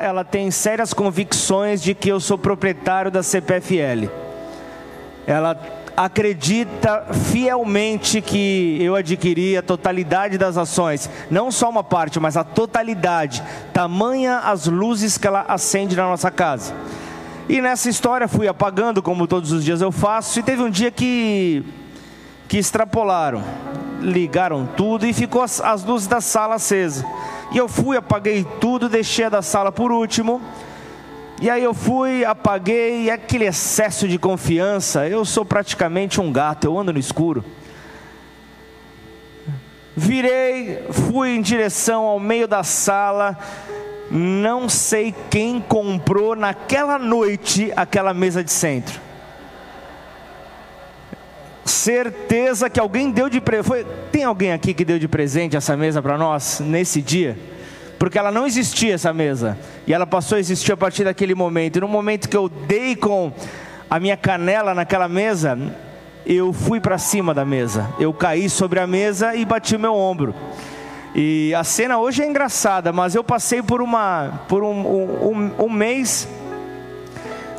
ela tem sérias convicções de que eu sou proprietário da CPFL. Ela acredita fielmente que eu adquiri a totalidade das ações, não só uma parte, mas a totalidade. Tamanha as luzes que ela acende na nossa casa. E nessa história fui apagando, como todos os dias eu faço, e teve um dia que que extrapolaram, ligaram tudo e ficou as, as luzes da sala acesas. E eu fui, apaguei tudo, deixei a da sala por último. E aí eu fui, apaguei, e aquele excesso de confiança, eu sou praticamente um gato, eu ando no escuro. Virei, fui em direção ao meio da sala, não sei quem comprou naquela noite aquela mesa de centro. Certeza que alguém deu de presente. Tem alguém aqui que deu de presente essa mesa para nós nesse dia? Porque ela não existia essa mesa. E ela passou a existir a partir daquele momento. E no momento que eu dei com a minha canela naquela mesa, eu fui para cima da mesa. Eu caí sobre a mesa e bati meu ombro. E a cena hoje é engraçada, mas eu passei por uma por um, um, um mês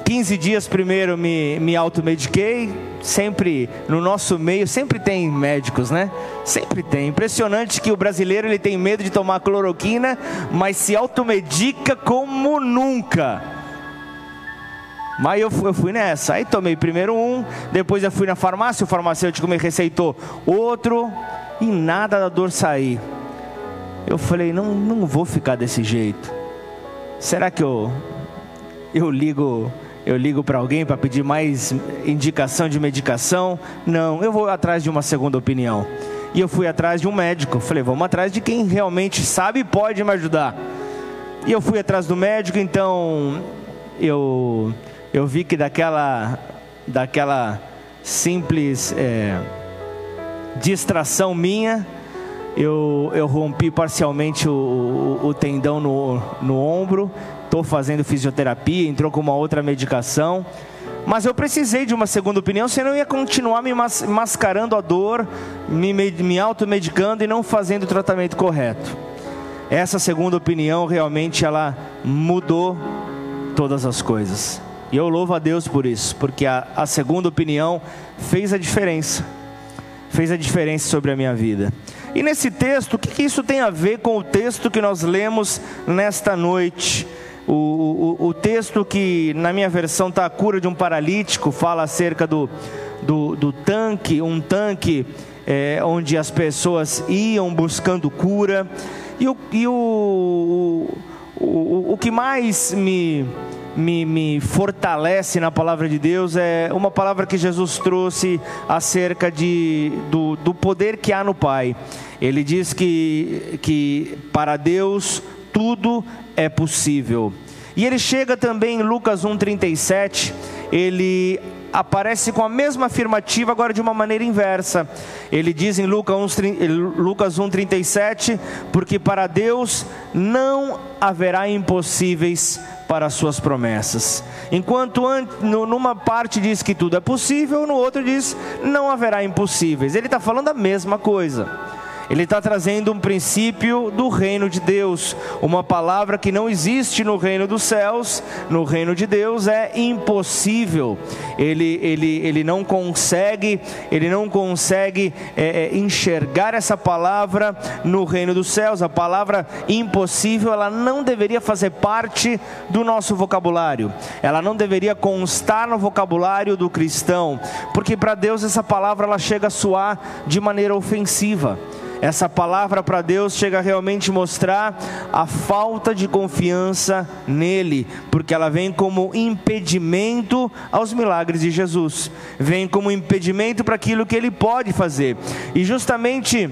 15 dias primeiro me, me automediquei, sempre no nosso meio, sempre tem médicos, né? Sempre tem. Impressionante que o brasileiro ele tem medo de tomar cloroquina, mas se automedica como nunca. Mas eu fui, eu fui nessa. Aí tomei primeiro um, depois eu fui na farmácia, o farmacêutico me receitou outro, e nada da dor sair. Eu falei, não, não vou ficar desse jeito. Será que eu, eu ligo eu ligo para alguém para pedir mais indicação de medicação. Não, eu vou atrás de uma segunda opinião. E eu fui atrás de um médico. Falei, vamos atrás de quem realmente sabe e pode me ajudar. E eu fui atrás do médico, então eu, eu vi que daquela, daquela simples é, distração minha, eu, eu rompi parcialmente o, o, o tendão no, no ombro estou fazendo fisioterapia, entrou com uma outra medicação. Mas eu precisei de uma segunda opinião, senão eu ia continuar me mascarando a dor, me, me automedicando e não fazendo o tratamento correto. Essa segunda opinião realmente ela mudou todas as coisas. E eu louvo a Deus por isso, porque a, a segunda opinião fez a diferença. Fez a diferença sobre a minha vida. E nesse texto, o que, que isso tem a ver com o texto que nós lemos nesta noite? O, o, o texto que na minha versão está a cura de um paralítico, fala acerca do, do, do tanque, um tanque é, onde as pessoas iam buscando cura. E o, e o, o, o que mais me, me, me fortalece na palavra de Deus é uma palavra que Jesus trouxe acerca de, do, do poder que há no Pai. Ele diz que, que para Deus tudo é possível. E ele chega também em Lucas 1,37, ele aparece com a mesma afirmativa, agora de uma maneira inversa. Ele diz em Lucas 1,37: Porque para Deus não haverá impossíveis para as suas promessas. Enquanto numa parte diz que tudo é possível, no outro diz não haverá impossíveis. Ele está falando a mesma coisa. Ele está trazendo um princípio do reino de Deus, uma palavra que não existe no reino dos céus, no reino de Deus é impossível. Ele, ele, ele não consegue, ele não consegue é, é, enxergar essa palavra no reino dos céus. A palavra impossível, ela não deveria fazer parte do nosso vocabulário. Ela não deveria constar no vocabulário do cristão, porque para Deus essa palavra ela chega a soar de maneira ofensiva. Essa palavra para Deus chega a realmente mostrar a falta de confiança nele, porque ela vem como impedimento aos milagres de Jesus, vem como impedimento para aquilo que ele pode fazer. E justamente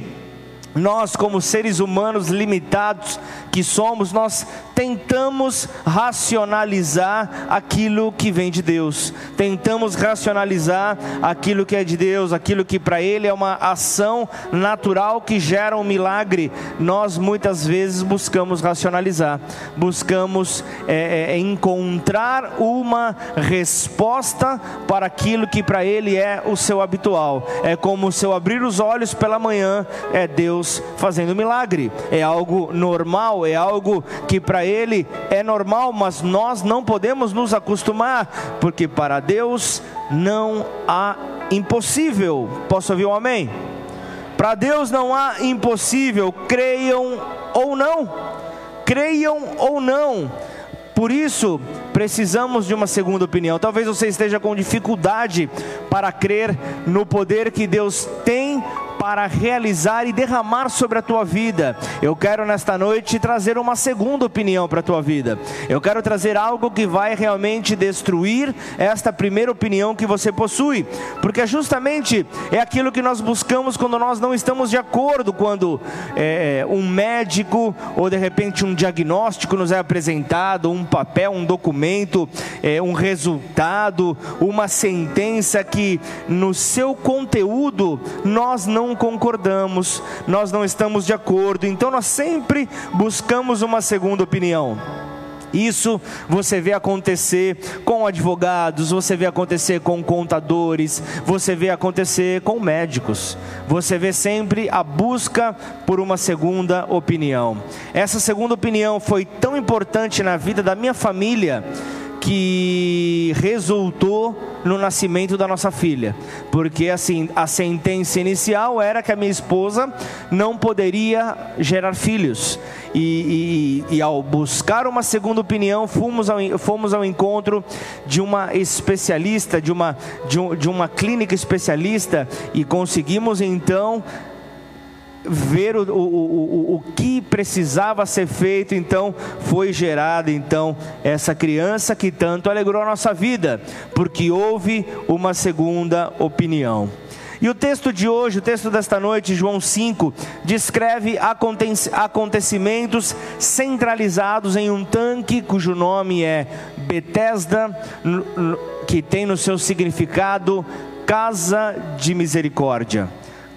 nós, como seres humanos limitados que somos, nós tentamos racionalizar aquilo que vem de Deus, tentamos racionalizar aquilo que é de Deus, aquilo que para Ele é uma ação natural que gera um milagre. Nós muitas vezes buscamos racionalizar, buscamos é, é, encontrar uma resposta para aquilo que para Ele é o seu habitual. É como se eu abrir os olhos pela manhã, é Deus Deus fazendo milagre. É algo normal, é algo que para Ele é normal, mas nós não podemos nos acostumar, porque para Deus não há impossível. Posso ouvir um amém? Para Deus não há impossível, creiam ou não. Creiam ou não. Por isso, precisamos de uma segunda opinião. Talvez você esteja com dificuldade para crer no poder que Deus tem para realizar e derramar sobre a tua vida. Eu quero nesta noite trazer uma segunda opinião para a tua vida. Eu quero trazer algo que vai realmente destruir esta primeira opinião que você possui, porque justamente é aquilo que nós buscamos quando nós não estamos de acordo, quando é, um médico ou de repente um diagnóstico nos é apresentado, um papel, um documento, é, um resultado, uma sentença que no seu conteúdo nós não concordamos, nós não estamos de acordo, então nós sempre buscamos uma segunda opinião. Isso você vê acontecer com advogados, você vê acontecer com contadores, você vê acontecer com médicos. Você vê sempre a busca por uma segunda opinião. Essa segunda opinião foi tão importante na vida da minha família que resultou no nascimento da nossa filha, porque assim a sentença inicial era que a minha esposa não poderia gerar filhos. E, e, e ao buscar uma segunda opinião fomos ao, fomos ao encontro de uma especialista, de uma de, um, de uma clínica especialista e conseguimos então ver o, o, o, o que precisava ser feito, então foi gerada então essa criança que tanto alegrou a nossa vida, porque houve uma segunda opinião. E o texto de hoje, o texto desta noite, João 5, descreve acontecimentos centralizados em um tanque cujo nome é Betesda, que tem no seu significado casa de misericórdia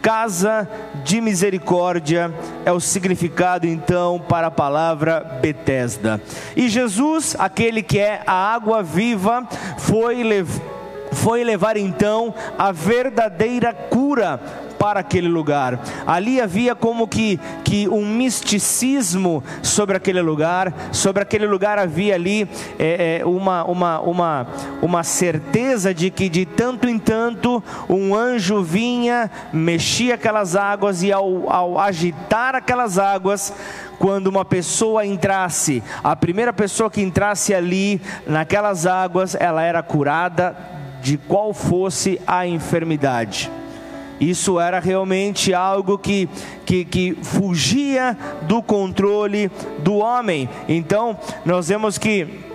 casa de misericórdia é o significado então para a palavra Betesda. E Jesus, aquele que é a água viva, foi levar foi levar então a verdadeira cura para aquele lugar. Ali havia como que, que um misticismo sobre aquele lugar, sobre aquele lugar havia ali é, é, uma, uma, uma, uma certeza de que de tanto em tanto um anjo vinha, mexia aquelas águas e ao, ao agitar aquelas águas, quando uma pessoa entrasse, a primeira pessoa que entrasse ali naquelas águas, ela era curada de qual fosse a enfermidade. Isso era realmente algo que, que, que fugia do controle do homem. Então, nós vemos que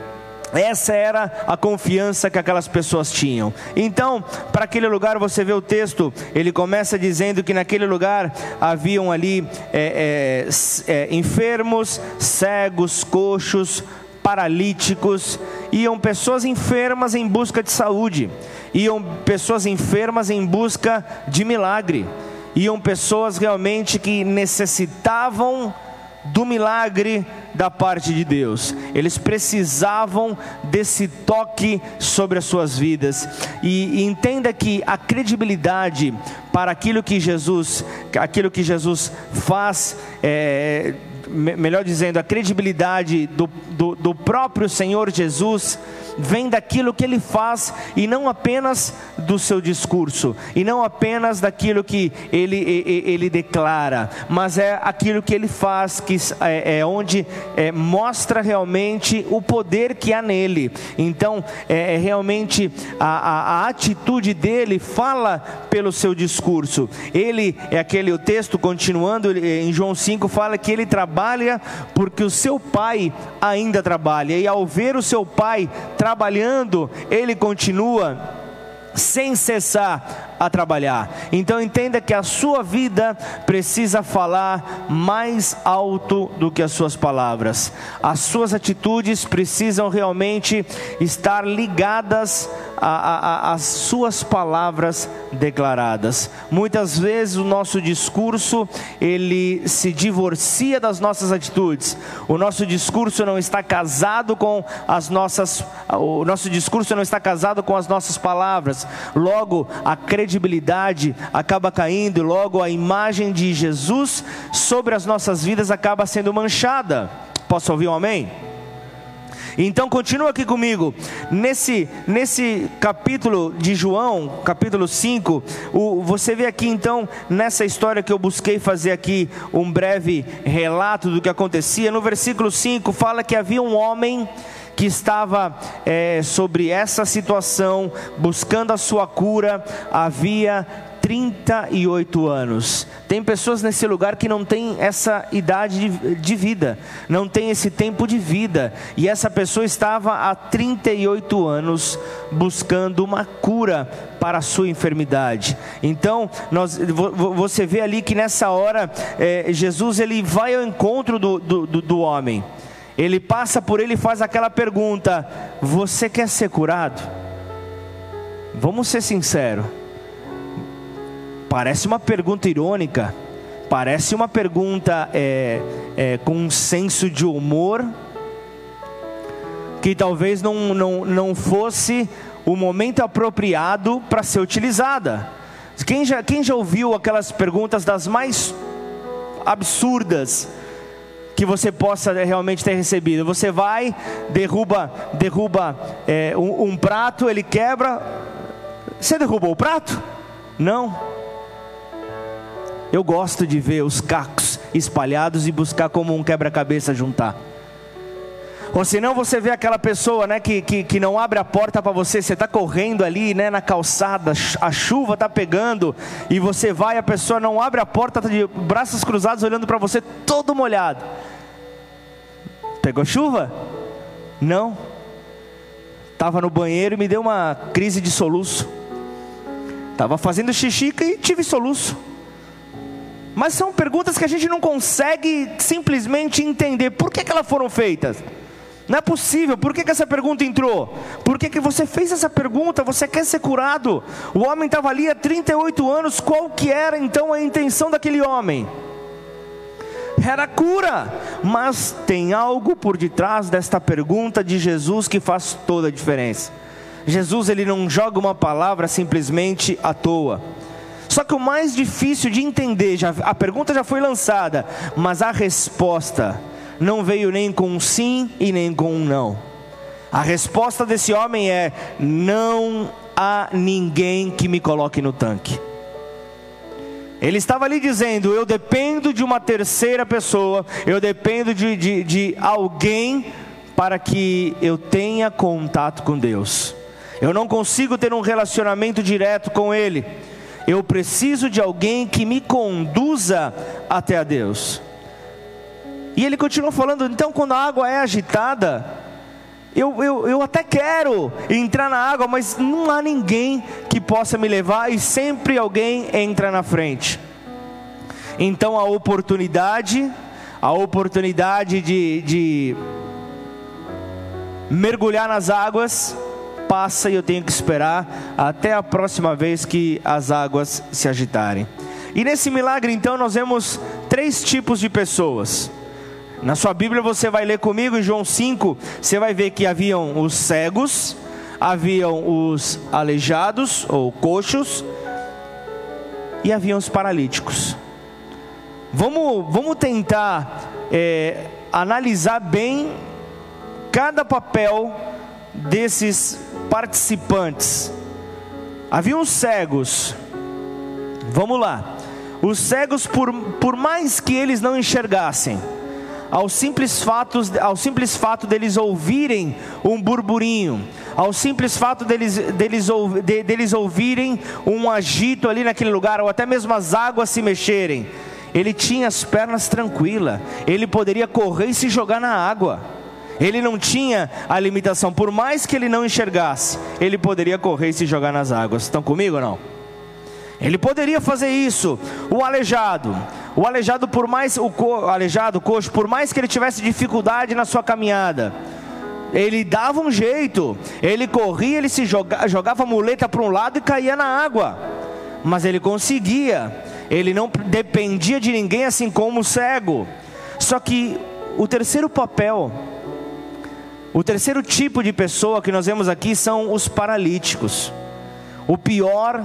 essa era a confiança que aquelas pessoas tinham. Então, para aquele lugar, você vê o texto, ele começa dizendo que naquele lugar haviam ali é, é, é, enfermos, cegos, coxos, paralíticos, iam pessoas enfermas em busca de saúde iam pessoas enfermas em busca de milagre, iam pessoas realmente que necessitavam do milagre da parte de Deus. Eles precisavam desse toque sobre as suas vidas. E, e, entenda que a credibilidade para aquilo que Jesus, aquilo que Jesus faz, é, melhor dizendo, a credibilidade do, do, do próprio Senhor Jesus vem daquilo que ele faz e não apenas do seu discurso, e não apenas daquilo que ele, ele, ele declara, mas é aquilo que ele faz, que é, é onde é, mostra realmente o poder que há nele. Então, é, é realmente a, a, a atitude dele fala pelo seu discurso. Ele é aquele, o texto continuando em João 5 fala que ele trabalha porque o seu pai ainda trabalha, e ao ver o seu pai trabalhando, ele continua sem cessar a trabalhar. Então entenda que a sua vida precisa falar mais alto do que as suas palavras. As suas atitudes precisam realmente estar ligadas as suas palavras declaradas. Muitas vezes o nosso discurso ele se divorcia das nossas atitudes. O nosso discurso não está casado com as nossas, o nosso discurso não está casado com as nossas palavras. Logo a credibilidade acaba caindo, logo a imagem de Jesus sobre as nossas vidas acaba sendo manchada. Posso ouvir um amém? Então continua aqui comigo. Nesse, nesse capítulo de João, capítulo 5, o, você vê aqui então, nessa história que eu busquei fazer aqui um breve relato do que acontecia. No versículo 5 fala que havia um homem que estava é, sobre essa situação, buscando a sua cura, havia 38 anos. Tem pessoas nesse lugar que não tem essa idade de, vida, não tem esse tempo de vida, e essa pessoa estava há 38 anos buscando uma cura para a sua enfermidade. Então, nós, você vê ali que nessa hora, é, Jesus ele vai ao encontro do, do, do homem. Ele passa por ele e faz aquela pergunta: Você quer ser curado? Vamos ser sinceros Parece uma pergunta irônica, parece uma pergunta é, é, com um senso de humor, que talvez não, não, não fosse o momento apropriado para ser utilizada. Quem já, quem já ouviu aquelas perguntas das mais absurdas que você possa realmente ter recebido? Você vai, derruba, derruba é, um, um prato, ele quebra. Você derrubou o prato? Não. Eu gosto de ver os cacos espalhados e buscar como um quebra-cabeça juntar. Ou senão você vê aquela pessoa né, que, que, que não abre a porta para você, você está correndo ali né, na calçada, a chuva está pegando, e você vai, a pessoa não abre a porta, está de braços cruzados olhando para você todo molhado. Pegou chuva? Não. Estava no banheiro e me deu uma crise de soluço. Estava fazendo xixi e tive soluço. Mas são perguntas que a gente não consegue simplesmente entender por que, que elas foram feitas. Não é possível, por que, que essa pergunta entrou? Por que, que você fez essa pergunta? Você quer ser curado? O homem estava ali há 38 anos, qual que era então a intenção daquele homem? Era cura, mas tem algo por detrás desta pergunta de Jesus que faz toda a diferença. Jesus ele não joga uma palavra simplesmente à toa. Só que o mais difícil de entender, já, a pergunta já foi lançada, mas a resposta não veio nem com um sim e nem com um não. A resposta desse homem é: não há ninguém que me coloque no tanque. Ele estava ali dizendo: Eu dependo de uma terceira pessoa, eu dependo de, de, de alguém para que eu tenha contato com Deus. Eu não consigo ter um relacionamento direto com Ele. Eu preciso de alguém que me conduza até a Deus. E ele continua falando: então, quando a água é agitada, eu, eu, eu até quero entrar na água, mas não há ninguém que possa me levar, e sempre alguém entra na frente. Então, a oportunidade, a oportunidade de, de mergulhar nas águas, passa e eu tenho que esperar até a próxima vez que as águas se agitarem. E nesse milagre, então, nós vemos três tipos de pessoas. Na sua Bíblia você vai ler comigo em João 5, você vai ver que haviam os cegos, haviam os aleijados ou coxos e haviam os paralíticos. Vamos, vamos tentar é, analisar bem cada papel desses participantes. Havia uns cegos. Vamos lá. Os cegos, por, por mais que eles não enxergassem, ao simples, fato, ao simples fato deles ouvirem um burburinho, ao simples fato deles, deles, de, deles ouvirem um agito ali naquele lugar, ou até mesmo as águas se mexerem, ele tinha as pernas tranquilas, ele poderia correr e se jogar na água. Ele não tinha a limitação, por mais que ele não enxergasse, ele poderia correr e se jogar nas águas. Estão comigo ou não? Ele poderia fazer isso. O aleijado, o aleijado por mais o co, aleijado, o coxo, por mais que ele tivesse dificuldade na sua caminhada, ele dava um jeito, ele corria, ele se jogava, jogava a muleta para um lado e caía na água, mas ele conseguia, ele não dependia de ninguém, assim como o cego. Só que o terceiro papel, o terceiro tipo de pessoa que nós vemos aqui são os paralíticos, o pior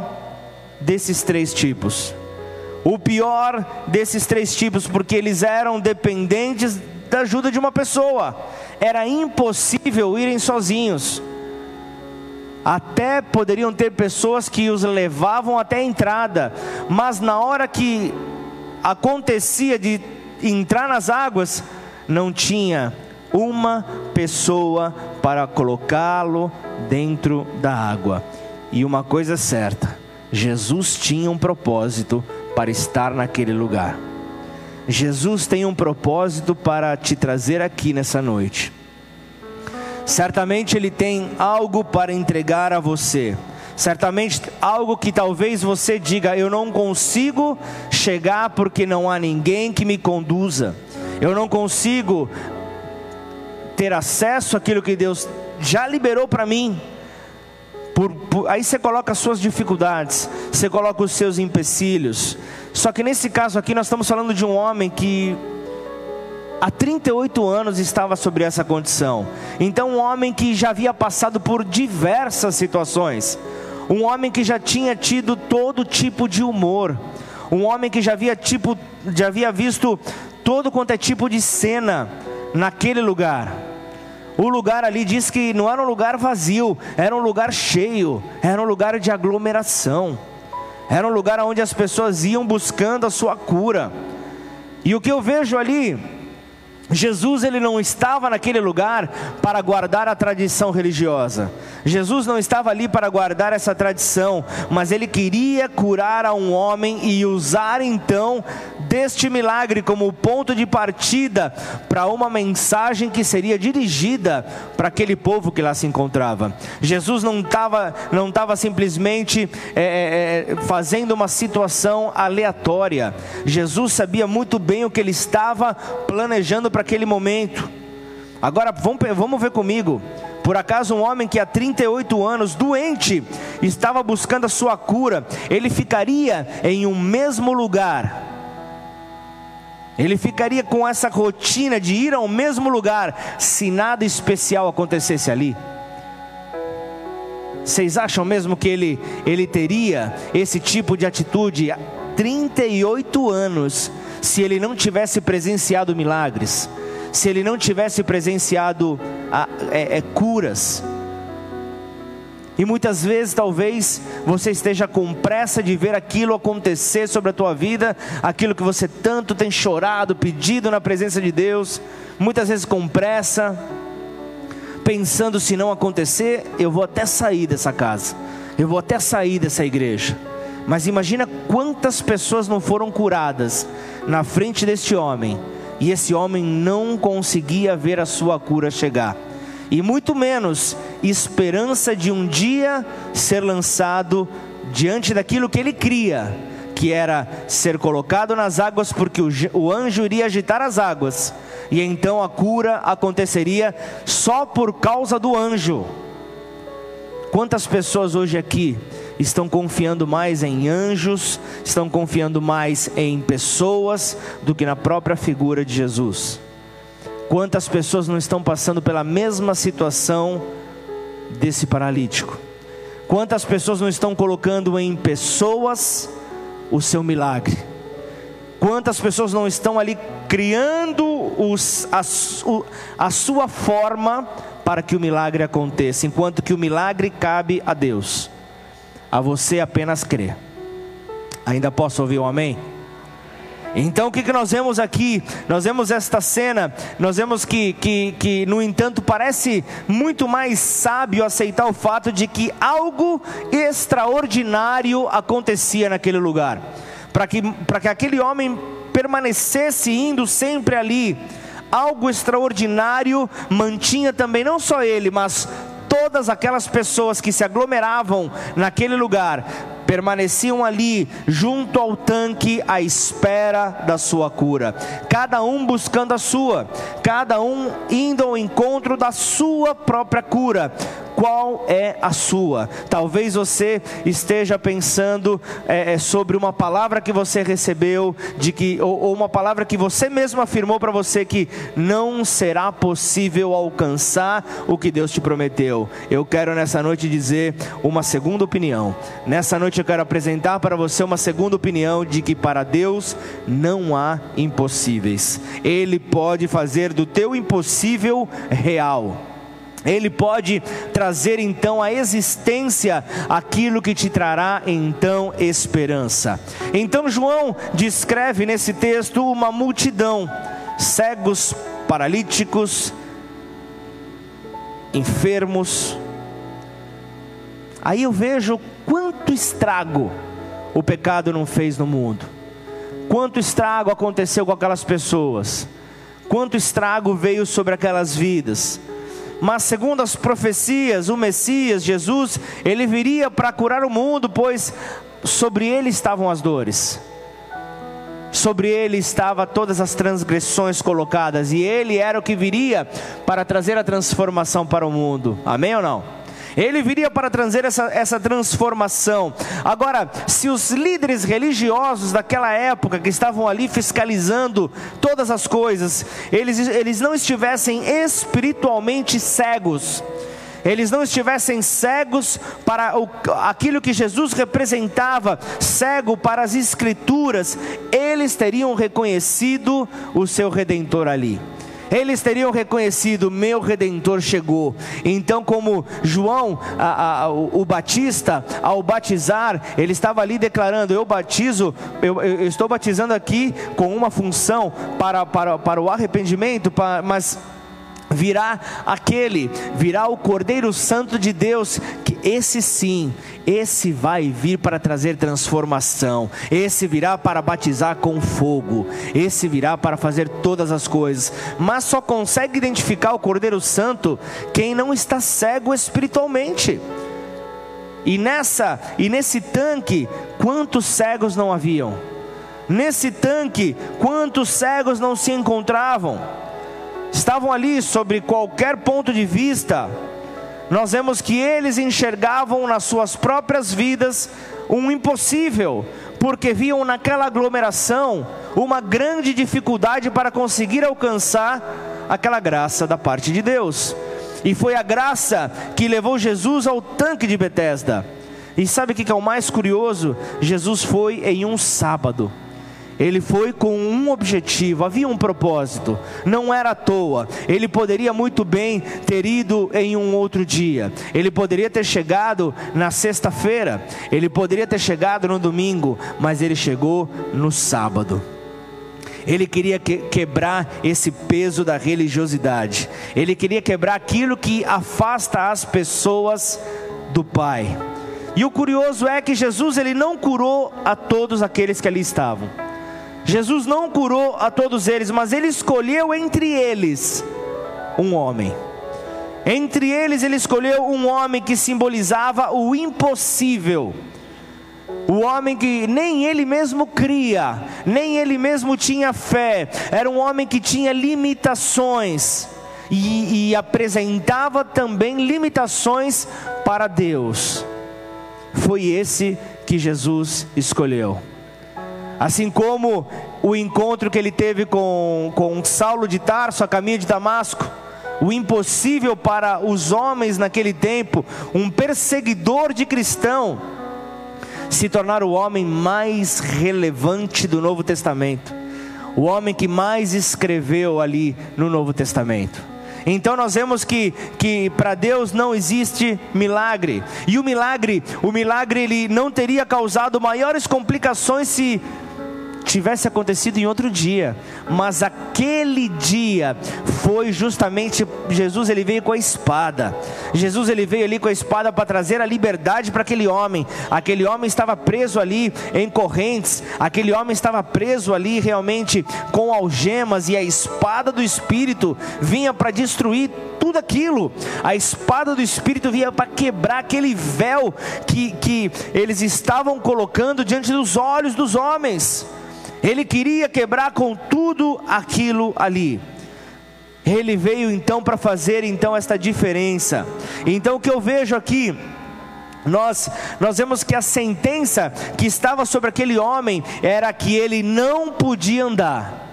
desses três tipos. O pior desses três tipos, porque eles eram dependentes da ajuda de uma pessoa era impossível irem sozinhos. Até poderiam ter pessoas que os levavam até a entrada, mas na hora que acontecia de entrar nas águas, não tinha uma pessoa para colocá-lo dentro da água. E uma coisa é certa: Jesus tinha um propósito para estar naquele lugar. Jesus tem um propósito para te trazer aqui nessa noite. Certamente Ele tem algo para entregar a você. Certamente algo que talvez você diga: Eu não consigo chegar porque não há ninguém que me conduza. Eu não consigo ter acesso àquilo que Deus já liberou para mim. Por, por, aí você coloca as suas dificuldades, você coloca os seus empecilhos. Só que nesse caso aqui nós estamos falando de um homem que há 38 anos estava sobre essa condição. Então, um homem que já havia passado por diversas situações, um homem que já tinha tido todo tipo de humor, um homem que já havia, tipo, já havia visto todo quanto é tipo de cena naquele lugar. O lugar ali diz que não era um lugar vazio, era um lugar cheio, era um lugar de aglomeração. Era um lugar onde as pessoas iam buscando a sua cura. E o que eu vejo ali, Jesus ele não estava naquele lugar para guardar a tradição religiosa. Jesus não estava ali para guardar essa tradição, mas ele queria curar a um homem e usar então deste milagre como ponto de partida para uma mensagem que seria dirigida para aquele povo que lá se encontrava. Jesus não estava não estava simplesmente é, é, é, fazendo uma situação aleatória. Jesus sabia muito bem o que ele estava planejando para aquele momento. Agora vamos, ver comigo. Por acaso um homem que há 38 anos, doente, estava buscando a sua cura, ele ficaria em um mesmo lugar ele ficaria com essa rotina de ir ao mesmo lugar se nada especial acontecesse ali. Vocês acham mesmo que ele, ele teria esse tipo de atitude há 38 anos se ele não tivesse presenciado milagres, se ele não tivesse presenciado a, ah, é, é, curas? E muitas vezes, talvez, você esteja com pressa de ver aquilo acontecer sobre a tua vida, aquilo que você tanto tem chorado, pedido na presença de Deus, muitas vezes com pressa, pensando se não acontecer, eu vou até sair dessa casa, eu vou até sair dessa igreja. Mas imagina quantas pessoas não foram curadas na frente deste homem, e esse homem não conseguia ver a sua cura chegar e muito menos esperança de um dia ser lançado diante daquilo que ele cria, que era ser colocado nas águas, porque o, o anjo iria agitar as águas, e então a cura aconteceria só por causa do anjo. Quantas pessoas hoje aqui estão confiando mais em anjos, estão confiando mais em pessoas do que na própria figura de Jesus? Quantas pessoas não estão passando pela mesma situação desse paralítico? Quantas pessoas não estão colocando em pessoas o seu milagre? Quantas pessoas não estão ali criando os, a, a sua forma para que o milagre aconteça, enquanto que o milagre cabe a Deus, a você apenas crer. Ainda posso ouvir um amém? Então o que, que nós vemos aqui? Nós vemos esta cena, nós vemos que, que, que, no entanto, parece muito mais sábio aceitar o fato de que algo extraordinário acontecia naquele lugar, para que, que aquele homem permanecesse indo sempre ali. Algo extraordinário mantinha também não só ele, mas todas aquelas pessoas que se aglomeravam naquele lugar permaneciam ali, junto ao tanque, à espera da sua cura. Cada um buscando a sua, cada um indo ao encontro da sua própria cura qual é a sua. Talvez você esteja pensando é, é, sobre uma palavra que você recebeu, de que, ou, ou uma palavra que você mesmo afirmou para você que não será possível alcançar o que Deus te prometeu. Eu quero nessa noite dizer uma segunda opinião. Nessa noite eu quero apresentar para você uma segunda opinião de que para Deus não há impossíveis. Ele pode fazer do teu impossível real. Ele pode trazer então à existência aquilo que te trará então esperança. Então João descreve nesse texto uma multidão, cegos, paralíticos, enfermos. Aí eu vejo quanto estrago o pecado não fez no mundo. Quanto estrago aconteceu com aquelas pessoas. Quanto estrago veio sobre aquelas vidas mas segundo as profecias, o Messias, Jesus, ele viria para curar o mundo, pois sobre ele estavam as dores. Sobre ele estava todas as transgressões colocadas e ele era o que viria para trazer a transformação para o mundo. Amém ou não? Ele viria para trazer essa, essa transformação. Agora, se os líderes religiosos daquela época, que estavam ali fiscalizando todas as coisas, eles, eles não estivessem espiritualmente cegos, eles não estivessem cegos para o, aquilo que Jesus representava, cego para as Escrituras, eles teriam reconhecido o seu redentor ali eles teriam reconhecido: meu redentor chegou. Então, como João, a, a, o, Batista, ao batizar, ele estava ali declarando: eu batizo, eu, eu estou batizando aqui com uma função para, para, para o arrependimento, para, mas virá aquele, virá o Cordeiro Santo de Deus, esse sim, esse vai vir para trazer transformação, esse virá para batizar com fogo, esse virá para fazer todas as coisas, mas só consegue identificar o Cordeiro Santo quem não está cego espiritualmente. E nessa e nesse tanque, quantos cegos não haviam? Nesse tanque, quantos cegos não se encontravam? estavam ali sobre qualquer ponto de vista, nós vemos que eles enxergavam nas suas próprias vidas um impossível, porque viam naquela aglomeração uma grande dificuldade para conseguir alcançar aquela graça da parte de Deus. E foi a graça que levou Jesus ao tanque de Betesda. E sabe o que é o mais curioso? Jesus foi em um sábado. Ele foi com um objetivo, havia um propósito, não era à toa. Ele poderia muito bem ter ido em um outro dia, ele poderia ter chegado na sexta-feira, ele poderia ter chegado no domingo, mas ele chegou no sábado. Ele queria que, quebrar esse peso da religiosidade, ele queria quebrar aquilo que afasta as pessoas do Pai. E o curioso é que Jesus ele não curou a todos aqueles que ali estavam. Jesus não curou a todos eles, mas ele escolheu entre eles um homem. Entre eles, ele escolheu um homem que simbolizava o impossível. O homem que nem ele mesmo cria, nem ele mesmo tinha fé, era um homem que tinha limitações e, e apresentava também limitações para Deus. Foi esse que Jesus escolheu. Assim como o encontro que ele teve com, com Saulo de Tarso a caminho de Damasco, o impossível para os homens naquele tempo, um perseguidor de cristão, se tornar o homem mais relevante do Novo Testamento, o homem que mais escreveu ali no Novo Testamento. Então nós vemos que, que para Deus não existe milagre. E o milagre, o milagre ele não teria causado maiores complicações se tivesse acontecido em outro dia, mas aquele dia foi justamente Jesus ele veio com a espada. Jesus ele veio ali com a espada para trazer a liberdade para aquele homem. Aquele homem estava preso ali em correntes, aquele homem estava preso ali realmente com algemas e a espada do espírito vinha para destruir tudo aquilo. A espada do Espírito vinha para quebrar aquele véu que, que eles estavam colocando diante dos olhos dos homens. Ele queria quebrar com tudo aquilo ali. Ele veio então para fazer então esta diferença. Então o que eu vejo aqui nós, nós vemos que a sentença que estava sobre aquele homem era que ele não podia andar.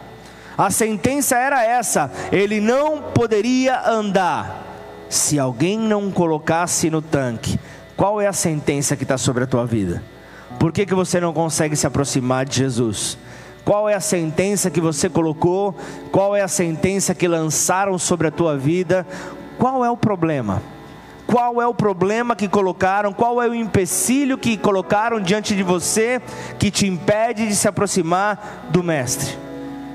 A sentença era essa: ele não poderia andar se alguém não colocasse no tanque. Qual é a sentença que está sobre a tua vida? Por que, que você não consegue se aproximar de Jesus? Qual é a sentença que você colocou? Qual é a sentença que lançaram sobre a tua vida? Qual é o problema? Qual é o problema que colocaram? Qual é o empecilho que colocaram diante de você que te impede de se aproximar do Mestre?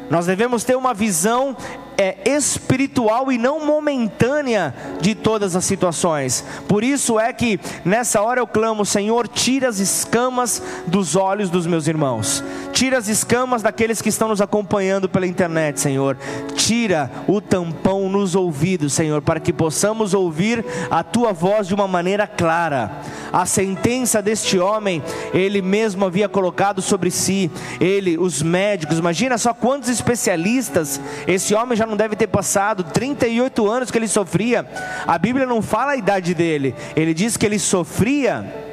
Nós devemos ter uma visão é, espiritual e não momentânea de todas as situações. Por isso é que nessa hora eu clamo, Senhor, tira as escamas dos olhos dos meus irmãos. Tira as escamas daqueles que estão nos acompanhando pela internet, Senhor. Tira o tampão nos ouvidos, Senhor, para que possamos ouvir a tua voz de uma maneira clara. A sentença deste homem, ele mesmo havia colocado sobre si, ele, os médicos, imagina só quantos especialistas esse homem já não deve ter passado 38 anos que ele sofria. A Bíblia não fala a idade dele, ele diz que ele sofria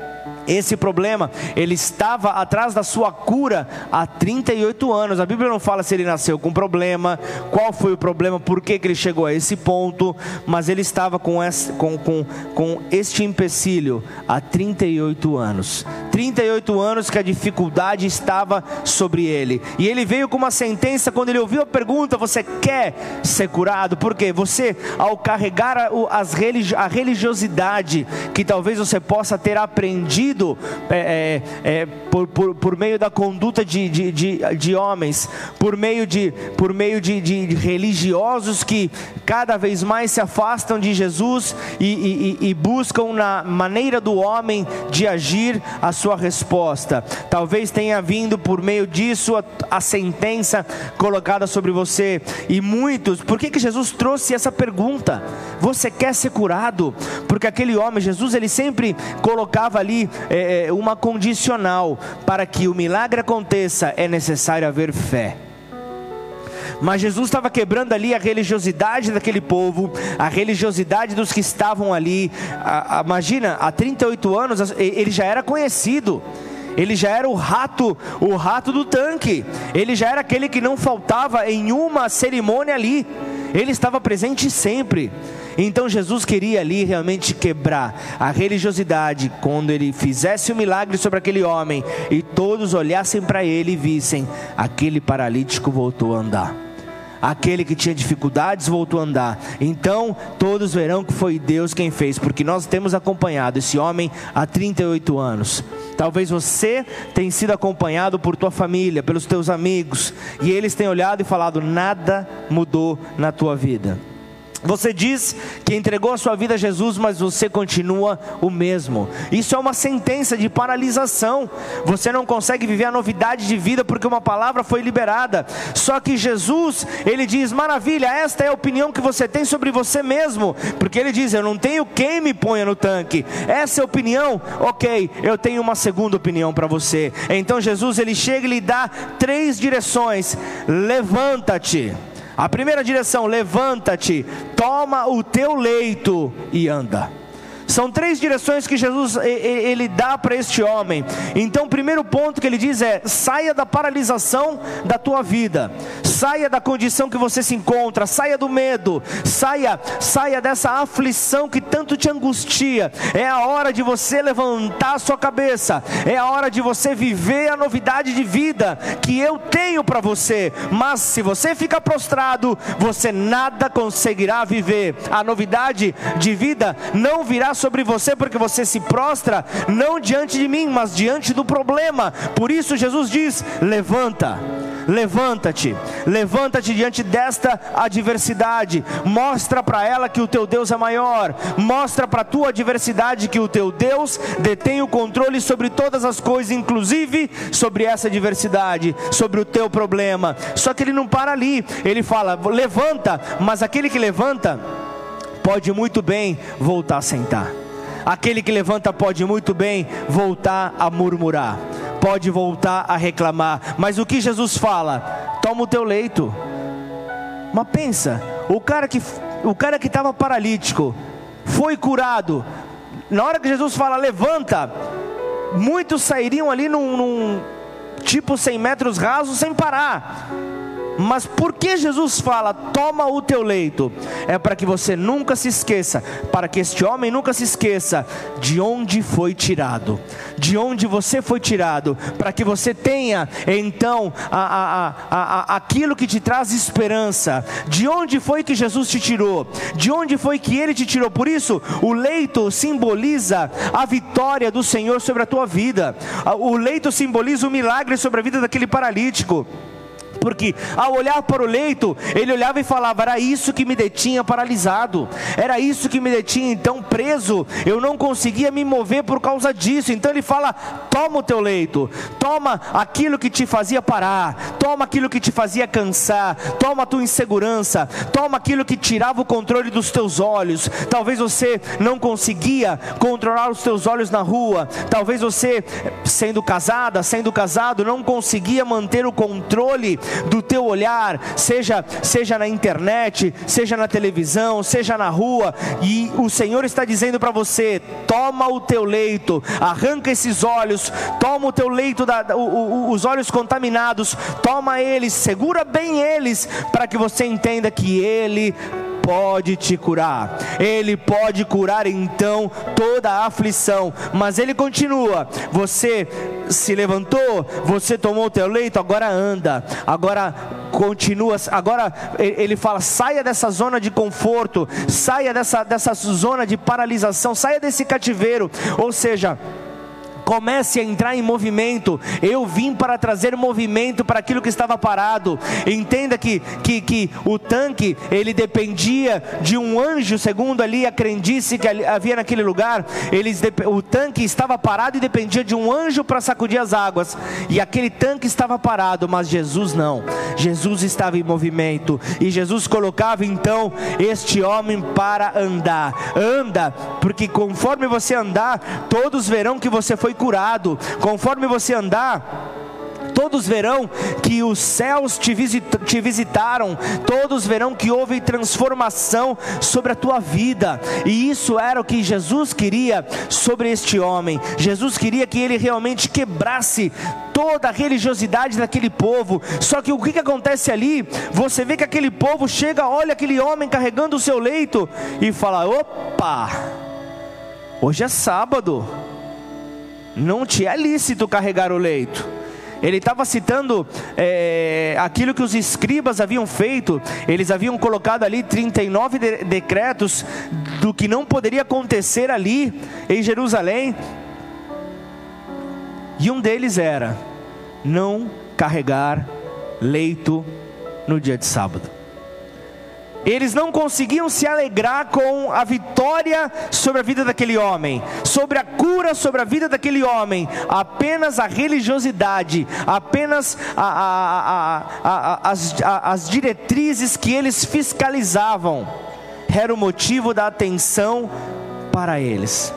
esse problema, ele estava atrás da sua cura há 38 anos. A Bíblia não fala se ele nasceu com problema, qual foi o problema, por que, que ele chegou a esse ponto, mas ele estava com, esse, com, com, com este empecilho há 38 anos. 38 anos que a dificuldade estava sobre ele. E ele veio com uma sentença quando ele ouviu a pergunta: Você quer ser curado? Porque você, ao carregar a, a religiosidade que talvez você possa ter aprendido, é, é, é, por, por, por, meio da conduta de, de, de, de, homens, por meio, de, por meio de, de, religiosos que cada vez mais se afastam de Jesus e, e, e buscam na maneira do homem de agir a sua resposta. Talvez tenha vindo por meio disso a, a sentença colocada sobre você. E muitos, por que, que Jesus trouxe essa pergunta? Você quer ser curado? Porque aquele homem, Jesus, ele sempre colocava ali é, é, uma condicional para que o milagre aconteça é necessário haver fé. Mas Jesus estava quebrando ali a religiosidade daquele povo, a religiosidade dos que estavam ali. A, a, imagina, há 38 anos ele já era conhecido. Ele já era o rato, o rato do tanque. Ele já era aquele que não faltava em uma cerimônia ali. Ele estava presente sempre. Então Jesus queria ali realmente quebrar a religiosidade quando ele fizesse o um milagre sobre aquele homem e todos olhassem para ele e vissem aquele paralítico voltou a andar. Aquele que tinha dificuldades voltou a andar. Então todos verão que foi Deus quem fez, porque nós temos acompanhado esse homem há 38 anos. Talvez você tenha sido acompanhado por tua família, pelos teus amigos, e eles tenham olhado e falado: nada mudou na tua vida. Você diz que entregou a sua vida a Jesus, mas você continua o mesmo. Isso é uma sentença de paralisação. Você não consegue viver a novidade de vida porque uma palavra foi liberada. Só que Jesus, ele diz: "Maravilha, esta é a opinião que você tem sobre você mesmo", porque ele diz: "Eu não tenho quem me ponha no tanque". Essa é a opinião. OK, eu tenho uma segunda opinião para você. Então Jesus ele chega e lhe dá três direções. Levanta-te. A primeira direção: levanta-te, toma o teu leito e anda. São três direções que Jesus ele dá para este homem. Então, o primeiro ponto que ele diz é: saia da paralisação da tua vida, saia da condição que você se encontra, saia do medo, saia, saia dessa aflição que tanto te angustia. É a hora de você levantar a sua cabeça, é a hora de você viver a novidade de vida que eu tenho para você. Mas se você ficar prostrado, você nada conseguirá viver. A novidade de vida não virá sobre você porque você se prostra não diante de mim, mas diante do problema. Por isso Jesus diz: levanta. Levanta-te, levanta-te diante desta adversidade. Mostra para ela que o teu Deus é maior. Mostra para a tua adversidade que o teu Deus detém o controle sobre todas as coisas, inclusive sobre essa adversidade, sobre o teu problema. Só que ele não para ali. Ele fala: levanta, mas aquele que levanta pode muito bem voltar a sentar. Aquele que levanta pode muito bem voltar a murmurar pode voltar a reclamar. Mas o que Jesus fala? Toma o teu leito. Mas pensa, o cara que o cara que estava paralítico foi curado. Na hora que Jesus fala levanta, muitos sairiam ali num, num tipo 100 metros rasos sem parar. Mas por que Jesus fala, toma o teu leito? É para que você nunca se esqueça, para que este homem nunca se esqueça de onde foi tirado, de onde você foi tirado, para que você tenha então a, a, a, aquilo que te traz esperança, de onde foi que Jesus te tirou, de onde foi que ele te tirou. Por isso, o leito simboliza a vitória do Senhor sobre a tua vida, o leito simboliza o milagre sobre a vida daquele paralítico porque ao olhar para o leito, ele olhava e falava: era isso que me detinha paralisado, era isso que me detinha então preso, eu não conseguia me mover por causa disso. Então ele fala: toma o teu leito, toma aquilo que te fazia parar, toma aquilo que te fazia cansar, toma a tua insegurança, toma aquilo que tirava o controle dos teus olhos. Talvez você não conseguia controlar os teus olhos na rua, talvez você, sendo casada, sendo casado, não conseguia manter o controle do teu olhar, seja, seja na internet, seja na televisão, seja na rua, e o Senhor está dizendo para você: toma o teu leito, arranca esses olhos, toma o teu leito, da, o, o, os olhos contaminados, toma eles, segura bem eles, para que você entenda que Ele pode te curar, Ele pode curar então toda a aflição, mas Ele continua: você se levantou, você tomou o teu leito, agora anda, agora continua, agora ele fala: saia dessa zona de conforto, saia dessa, dessa zona de paralisação, saia desse cativeiro, ou seja, comece a entrar em movimento. Eu vim para trazer movimento para aquilo que estava parado. Entenda que, que, que o tanque ele dependia de um anjo, segundo ali a crendice que havia naquele lugar. Eles, o tanque estava parado e dependia de um anjo para sacudir as águas. E aquele tanque estava parado, mas Jesus não. Jesus estava em movimento e Jesus colocava então este homem para andar. Anda, porque conforme você andar, todos verão que você foi curado. Conforme você andar, todos verão que os céus te, te, visitaram, todos verão que houve transformação sobre a tua vida, e isso era o que Jesus queria sobre este homem. Jesus queria que ele realmente quebrasse toda a religiosidade daquele povo. Só que o que, que acontece ali? Você vê que aquele povo chega, olha aquele homem carregando o seu leito e fala: opa, hoje é sábado não te é lícito carregar o leito. Ele estava citando é, aquilo que os escribas haviam feito, eles haviam colocado ali 39 de decretos do que não poderia acontecer ali em Jerusalém, e um deles era não carregar leito no dia de sábado eles não conseguiam se alegrar com a vitória sobre a vida daquele homem, sobre a cura sobre a vida daquele homem, apenas a religiosidade, apenas a, a, a, as, as diretrizes que eles fiscalizavam, era o motivo da atenção para eles.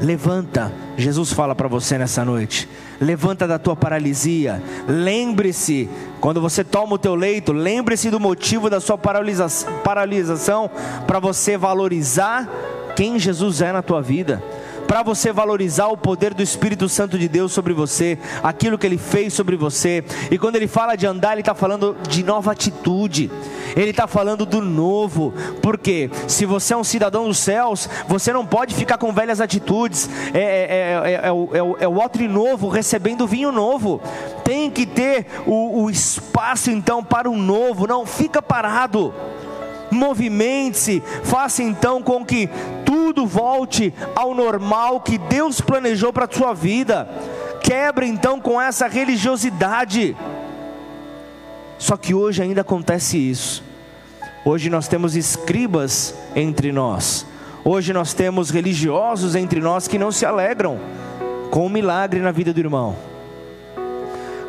Levanta, Jesus fala para você nessa noite levanta da tua paralisia. Lembre-se, quando você toma o teu leito, lembre-se do motivo da sua paralisação para você valorizar quem Jesus é na tua vida para você valorizar o poder do Espírito Santo de Deus sobre você, aquilo que ele fez sobre você. E quando ele fala de andar, ele está falando de nova atitude, ele está falando do novo, porque se você é um cidadão dos céus, você não pode ficar com velhas atitudes, é, é, é, é o, é, o, é o outro novo recebendo vinho novo, tem que ter o, o espaço então para o novo, não fica parado movimente-se, faça então com que tudo volte ao normal que Deus planejou para a sua vida. quebra então com essa religiosidade. Só que hoje ainda acontece isso. Hoje nós temos escribas entre nós. Hoje nós temos religiosos entre nós que não se alegram com o milagre na vida do irmão.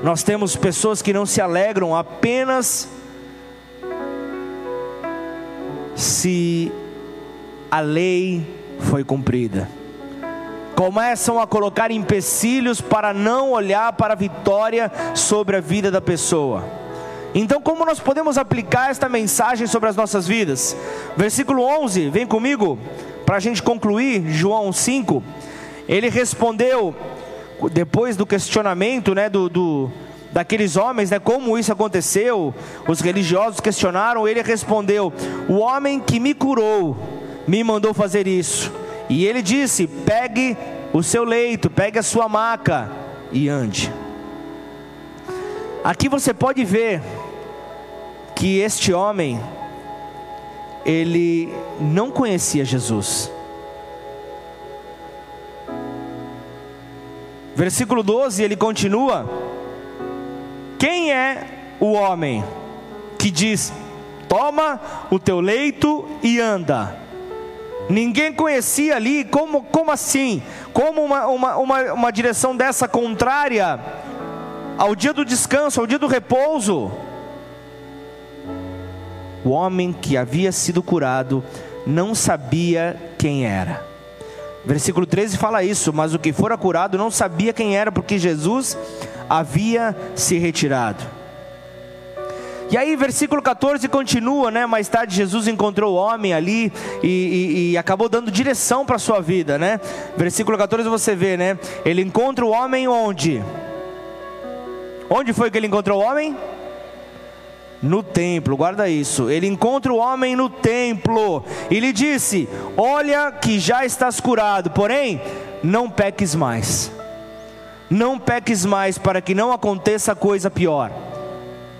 Nós temos pessoas que não se alegram apenas se a lei foi cumprida. Começam a colocar empecilhos para não olhar para a vitória sobre a vida da pessoa. Então, como nós podemos aplicar esta mensagem sobre as nossas vidas? Versículo 11, vem comigo, para a gente concluir, João 5. Ele respondeu, depois do questionamento, né, do, do daqueles homens, né, como isso aconteceu, os religiosos questionaram, ele respondeu: O homem que me curou me mandou fazer isso. E ele disse: Pegue o seu leito, pegue a sua maca e ande. Aqui você pode ver que este homem ele não conhecia Jesus. Versículo 12, ele continua: Quem é o homem que diz: Toma o teu leito e anda? Ninguém conhecia ali, como, como assim? Como uma, uma, uma, uma direção dessa contrária ao dia do descanso, ao dia do repouso? O homem que havia sido curado não sabia quem era. Versículo 13 fala isso, mas o que fora curado não sabia quem era, porque Jesus havia se retirado. E aí, versículo 14 continua, né? Mais tarde, Jesus encontrou o homem ali e, e, e acabou dando direção para a sua vida, né? Versículo 14 você vê, né? Ele encontra o homem onde? Onde foi que ele encontrou o homem? no templo, guarda isso. Ele encontra o homem no templo e lhe disse: Olha que já estás curado, porém, não peques mais. Não peques mais para que não aconteça coisa pior.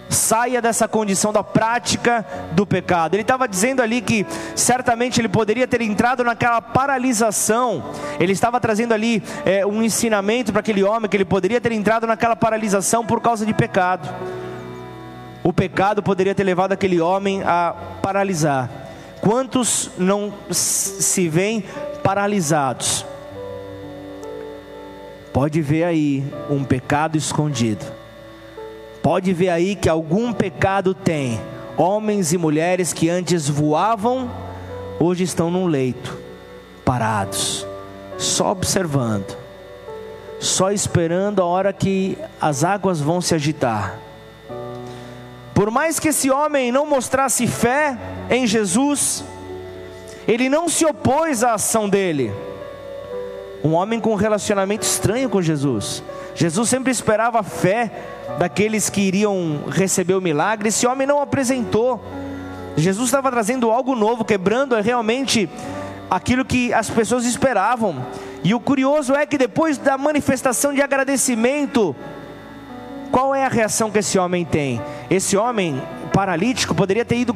Saia dessa condição da prática do pecado. Ele estava dizendo ali que certamente ele poderia ter entrado naquela paralisação. Ele estava trazendo ali é, um ensinamento para aquele homem que ele poderia ter entrado naquela paralisação por causa de pecado o pecado poderia ter levado aquele homem a paralisar. Quantos não se veem paralisados? Pode ver aí um pecado escondido. Pode ver aí que algum pecado tem. Homens e mulheres que antes voavam, hoje estão num leito, parados, só observando, só esperando a hora que as águas vão se agitar por mais que esse homem não mostrasse fé em Jesus, ele não se opôs à ação dele. Um homem com um relacionamento estranho com Jesus. Jesus sempre esperava a fé daqueles que iriam receber o milagre. Esse homem não apresentou. Jesus estava trazendo algo novo, quebrando realmente aquilo que as pessoas esperavam. E o curioso é que depois da manifestação de agradecimento, qual é a reação que esse homem tem? Esse homem paralítico poderia ter ido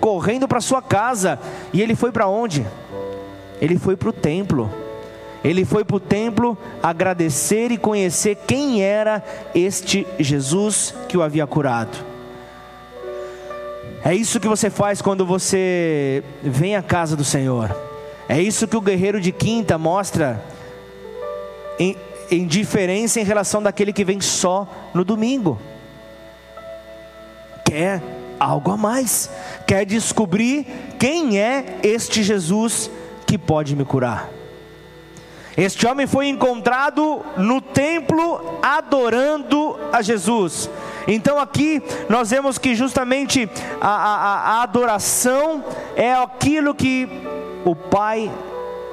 correndo para sua casa, e ele foi para onde? Ele foi para o templo. Ele foi para o templo agradecer e conhecer quem era este Jesus que o havia curado. É isso que você faz quando você vem à casa do Senhor. É isso que o guerreiro de quinta mostra em, em diferença em relação daquele que vem só no domingo. Quer algo a mais, quer descobrir quem é este Jesus que pode me curar. Este homem foi encontrado no templo adorando a Jesus. Então aqui nós vemos que justamente a, a, a adoração é aquilo que o Pai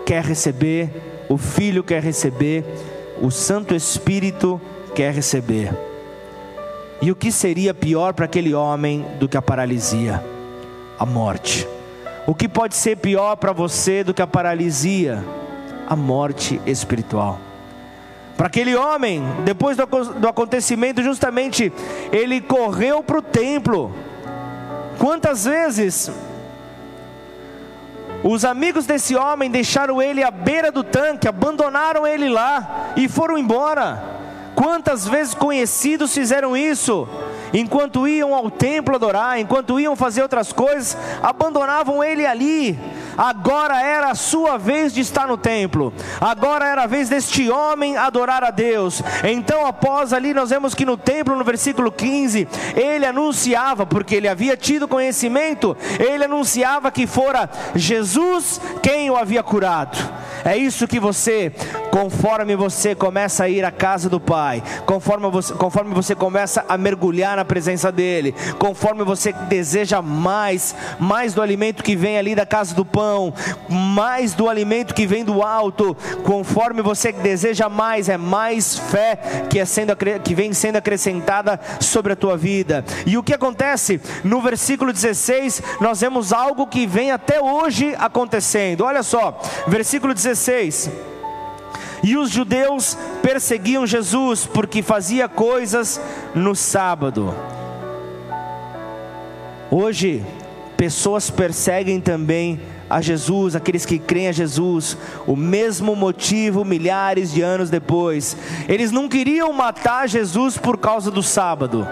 quer receber, o Filho quer receber o Santo Espírito quer receber. E o que seria pior para aquele homem do que a paralisia? A morte. O que pode ser pior para você do que a paralisia? A morte espiritual. Para aquele homem, depois do, do acontecimento, justamente, ele correu para o templo. Quantas vezes os amigos desse homem deixaram ele à beira do tanque, abandonaram ele lá e foram embora. Quantas vezes conhecidos fizeram isso? Enquanto iam ao templo adorar, enquanto iam fazer outras coisas, abandonavam ele ali. Agora era a sua vez de estar no templo. Agora era a vez deste homem adorar a Deus. Então, após ali, nós vemos que no templo, no versículo 15, ele anunciava, porque ele havia tido conhecimento, ele anunciava que fora Jesus quem o havia curado. É isso que você, conforme você começa a ir à casa do Pai, conforme você, conforme você começa a mergulhar na presença dEle, conforme você deseja mais, mais do alimento que vem ali da casa do pão, mais do alimento que vem do alto, conforme você deseja mais, é mais fé que, é sendo, que vem sendo acrescentada sobre a tua vida. E o que acontece? No versículo 16, nós vemos algo que vem até hoje acontecendo. Olha só, versículo 16. 16. E os judeus perseguiam Jesus porque fazia coisas no sábado. Hoje, pessoas perseguem também a Jesus, aqueles que creem a Jesus, o mesmo motivo milhares de anos depois. Eles não queriam matar Jesus por causa do sábado.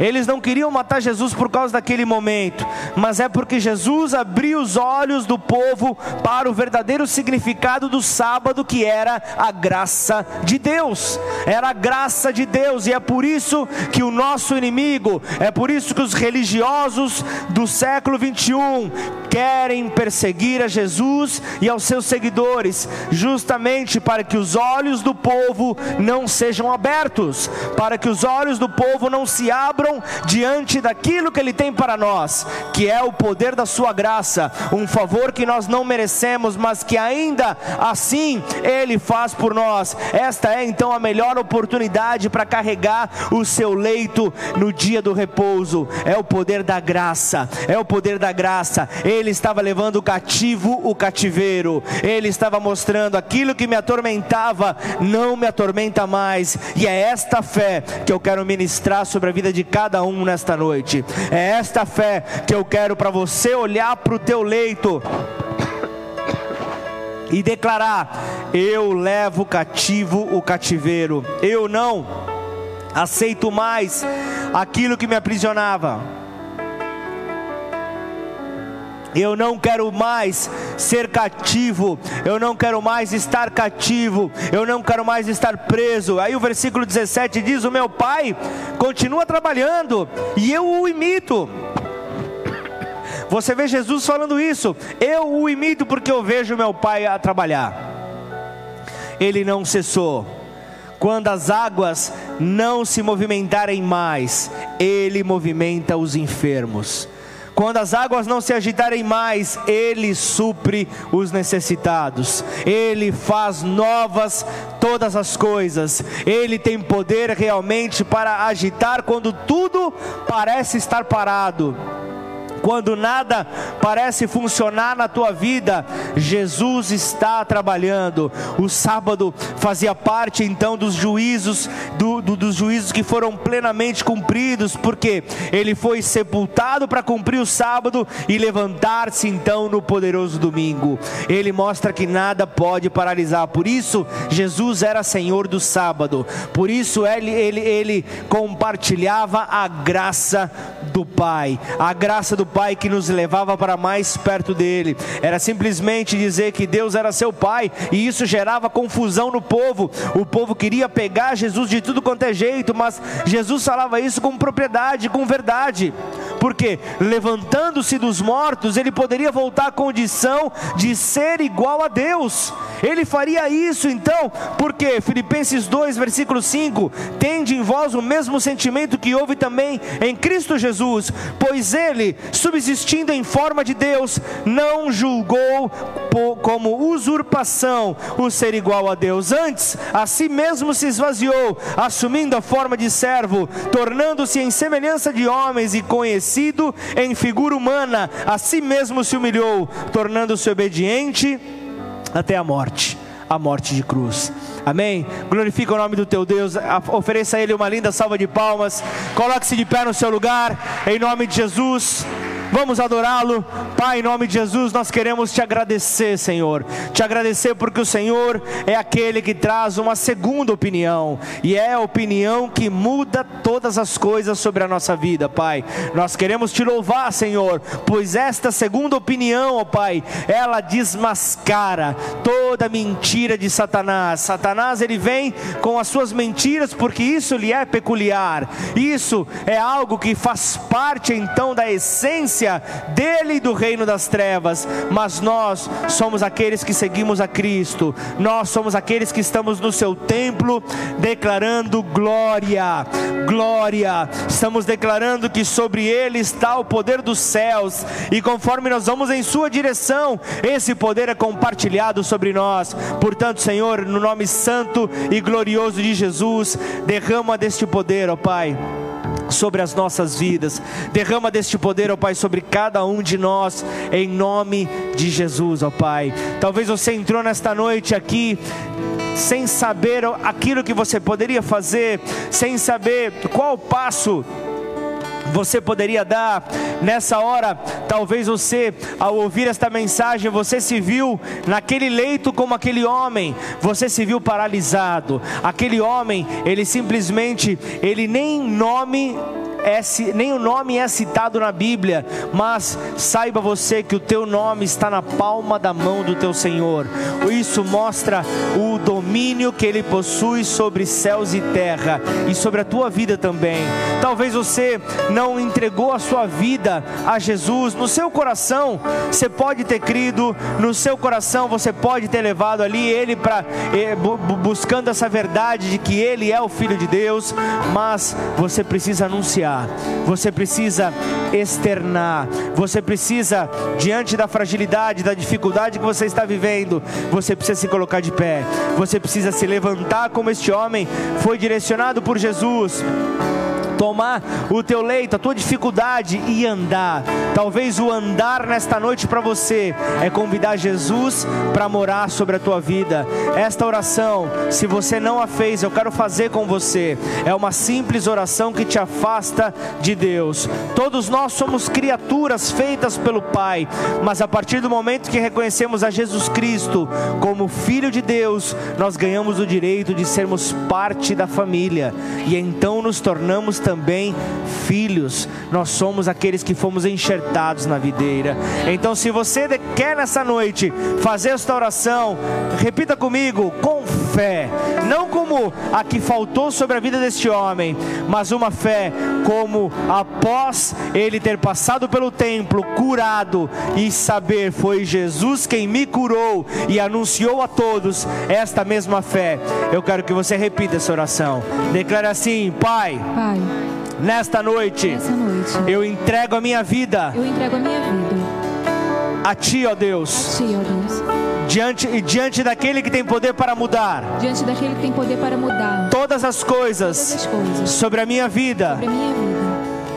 Eles não queriam matar Jesus por causa daquele momento, mas é porque Jesus abriu os olhos do povo para o verdadeiro significado do sábado, que era a graça de Deus. Era a graça de Deus, e é por isso que o nosso inimigo, é por isso que os religiosos do século 21 querem perseguir a Jesus e aos seus seguidores, justamente para que os olhos do povo não sejam abertos, para que os olhos do povo não se abram diante daquilo que Ele tem para nós, que é o poder da Sua graça, um favor que nós não merecemos, mas que ainda assim Ele faz por nós. Esta é então a melhor oportunidade para carregar o seu leito no dia do repouso. É o poder da graça, é o poder da graça. Ele estava levando o cativo o cativeiro, ele estava mostrando aquilo que me atormentava, não me atormenta mais, e é esta fé que eu quero ministrar sobre a vida de cada cada um nesta noite. É esta fé que eu quero para você olhar para o teu leito e declarar: Eu levo cativo o cativeiro, eu não aceito mais aquilo que me aprisionava. Eu não quero mais ser cativo, eu não quero mais estar cativo, eu não quero mais estar preso. Aí o versículo 17 diz: O meu pai continua trabalhando e eu o imito. Você vê Jesus falando isso, eu o imito porque eu vejo meu pai a trabalhar. Ele não cessou. Quando as águas não se movimentarem mais, ele movimenta os enfermos. Quando as águas não se agitarem mais, Ele supre os necessitados, Ele faz novas todas as coisas, Ele tem poder realmente para agitar quando tudo parece estar parado. Quando nada parece funcionar na tua vida, Jesus está trabalhando. O sábado fazia parte então dos juízos, do, do, dos juízos que foram plenamente cumpridos, porque ele foi sepultado para cumprir o sábado e levantar-se então no poderoso domingo. Ele mostra que nada pode paralisar. Por isso, Jesus era Senhor do sábado. Por isso, ele, ele, ele compartilhava a graça do Pai, a graça do Pai que nos levava para mais perto dele. Era simplesmente dizer que Deus era seu Pai, e isso gerava confusão no povo. O povo queria pegar Jesus de tudo quanto é jeito, mas Jesus falava isso com propriedade, com verdade. Porque levantando-se dos mortos, ele poderia voltar à condição de ser igual a Deus. Ele faria isso então, porque Filipenses 2, versículo 5: Tende em vós o mesmo sentimento que houve também em Cristo Jesus, pois ele, subsistindo em forma de Deus, não julgou como usurpação o ser igual a Deus. Antes, a si mesmo se esvaziou, assumindo a forma de servo, tornando-se em semelhança de homens e conhecido em figura humana, a si mesmo se humilhou, tornando-se obediente até a morte a morte de cruz. Amém? Glorifica o nome do teu Deus, ofereça a Ele uma linda salva de palmas, coloque-se de pé no seu lugar, em nome de Jesus. Vamos adorá-lo. Pai, em nome de Jesus, nós queremos te agradecer, Senhor. Te agradecer porque o Senhor é aquele que traz uma segunda opinião, e é a opinião que muda todas as coisas sobre a nossa vida, Pai. Nós queremos te louvar, Senhor, pois esta segunda opinião, ó Pai, ela desmascara toda mentira de Satanás. Satanás, ele vem com as suas mentiras porque isso lhe é peculiar. Isso é algo que faz parte então da essência dele e do reino das trevas, mas nós somos aqueles que seguimos a Cristo. Nós somos aqueles que estamos no seu templo declarando glória, glória. Estamos declarando que sobre ele está o poder dos céus e conforme nós vamos em sua direção, esse poder é compartilhado sobre nós. Portanto, Senhor, no nome santo e glorioso de Jesus, derrama deste poder, ó Pai sobre as nossas vidas. Derrama deste poder, ó Pai, sobre cada um de nós, em nome de Jesus, ó Pai. Talvez você entrou nesta noite aqui sem saber aquilo que você poderia fazer, sem saber qual passo você poderia dar nessa hora. Talvez você, ao ouvir esta mensagem, você se viu naquele leito como aquele homem, você se viu paralisado. Aquele homem, ele simplesmente, ele nem nome é, nem o nome é citado na Bíblia, mas saiba você que o teu nome está na palma da mão do teu Senhor. Isso mostra o domínio que ele possui sobre céus e terra e sobre a tua vida também. Talvez você não entregou a sua vida a Jesus no seu coração, você pode ter crido, no seu coração você pode ter levado ali ele para eh, buscando essa verdade de que ele é o filho de Deus, mas você precisa anunciar você precisa externar, você precisa, diante da fragilidade, da dificuldade que você está vivendo, você precisa se colocar de pé, você precisa se levantar como este homem foi direcionado por Jesus tomar o teu leito, a tua dificuldade e andar. Talvez o andar nesta noite para você é convidar Jesus para morar sobre a tua vida. Esta oração, se você não a fez, eu quero fazer com você. É uma simples oração que te afasta de Deus. Todos nós somos criaturas feitas pelo Pai, mas a partir do momento que reconhecemos a Jesus Cristo como Filho de Deus, nós ganhamos o direito de sermos parte da família e então nos tornamos também também filhos. Nós somos aqueles que fomos enxertados na videira. Então, se você quer nessa noite fazer esta oração, repita comigo, com fé, não como a que faltou sobre a vida deste homem, mas uma fé como após ele ter passado pelo templo, curado e saber foi Jesus quem me curou e anunciou a todos esta mesma fé. Eu quero que você repita essa oração. Declare assim: Pai. Pai Nesta noite, noite eu entrego a minha vida. Eu entrego a minha vida. A ti, ó Deus. A ti, ó Deus. Diante, diante daquele que tem poder para mudar. Diante daquele que tem poder para mudar. Todas as coisas, Todas as coisas sobre a minha vida. A minha vida.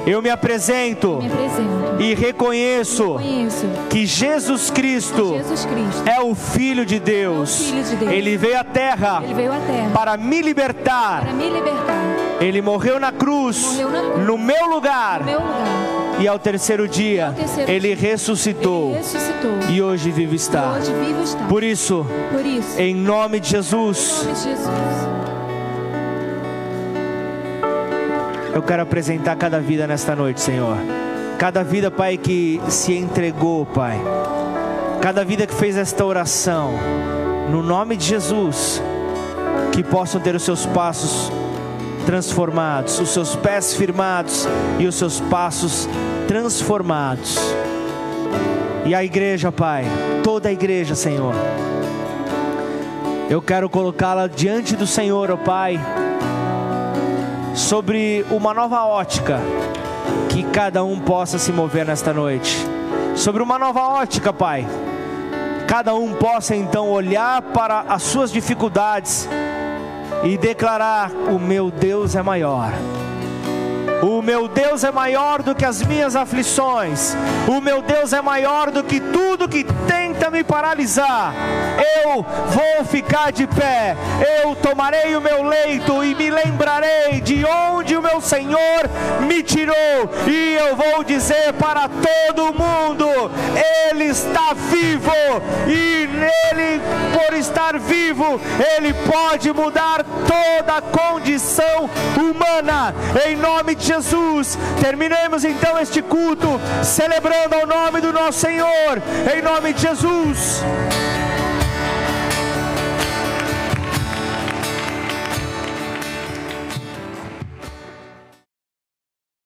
Eu me apresento, me apresento e reconheço, reconheço que Jesus Cristo, Jesus Cristo é o Filho de Deus. É filho de Deus. Ele, veio à terra veio à terra para me libertar. Para me libertar. Ele morreu na cruz, morreu na cruz no meu lugar. No meu lugar. E ao terceiro dia, ao terceiro ele, dia ressuscitou, ele ressuscitou. E hoje vivo está. Hoje vivo está. Por isso, Por isso em nome de Jesus. Em nome de Jesus. Eu quero apresentar cada vida nesta noite, Senhor. Cada vida, Pai, que se entregou, Pai. Cada vida que fez esta oração. No nome de Jesus. Que possam ter os seus passos transformados, os seus pés firmados e os seus passos transformados. E a igreja, Pai, toda a igreja, Senhor. Eu quero colocá-la diante do Senhor, ó Pai, sobre uma nova ótica que cada um possa se mover nesta noite. Sobre uma nova ótica, Pai. Cada um possa então olhar para as suas dificuldades e declarar: O meu Deus é maior. Meu Deus é maior do que as minhas aflições. O meu Deus é maior do que tudo que tenta me paralisar. Eu vou ficar de pé. Eu tomarei o meu leito e me lembrarei de onde o meu Senhor me tirou. E eu vou dizer para todo mundo: Ele está vivo. E nele, por estar vivo, Ele pode mudar toda a condição humana. Em nome de Jesus, terminemos então este culto celebrando ao nome do nosso Senhor. Em nome de Jesus.